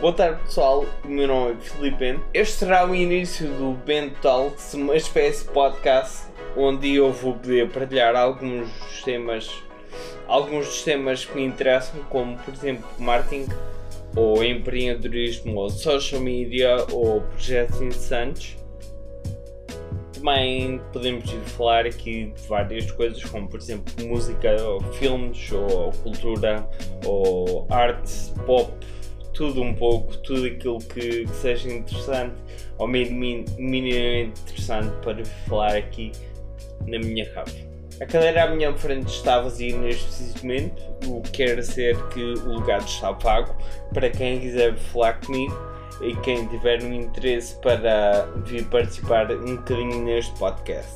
Boa tarde pessoal, o meu nome é Filipe. Este será o início do Bento Talks, uma espécie de podcast onde eu vou poder partilhar alguns temas, alguns dos temas que me interessam, como por exemplo marketing, ou empreendedorismo, ou social media, ou projetos interessantes. Também podemos falar aqui de várias coisas, como por exemplo música, ou filmes, ou cultura, ou arte, pop, tudo um pouco, tudo aquilo que, que seja interessante ou minimamente interessante para falar aqui na minha cave. A cadeira à minha frente está vazia neste preciso momento, o que quer dizer que o lugar está vago para quem quiser falar comigo e quem tiver um interesse para vir participar um bocadinho neste podcast.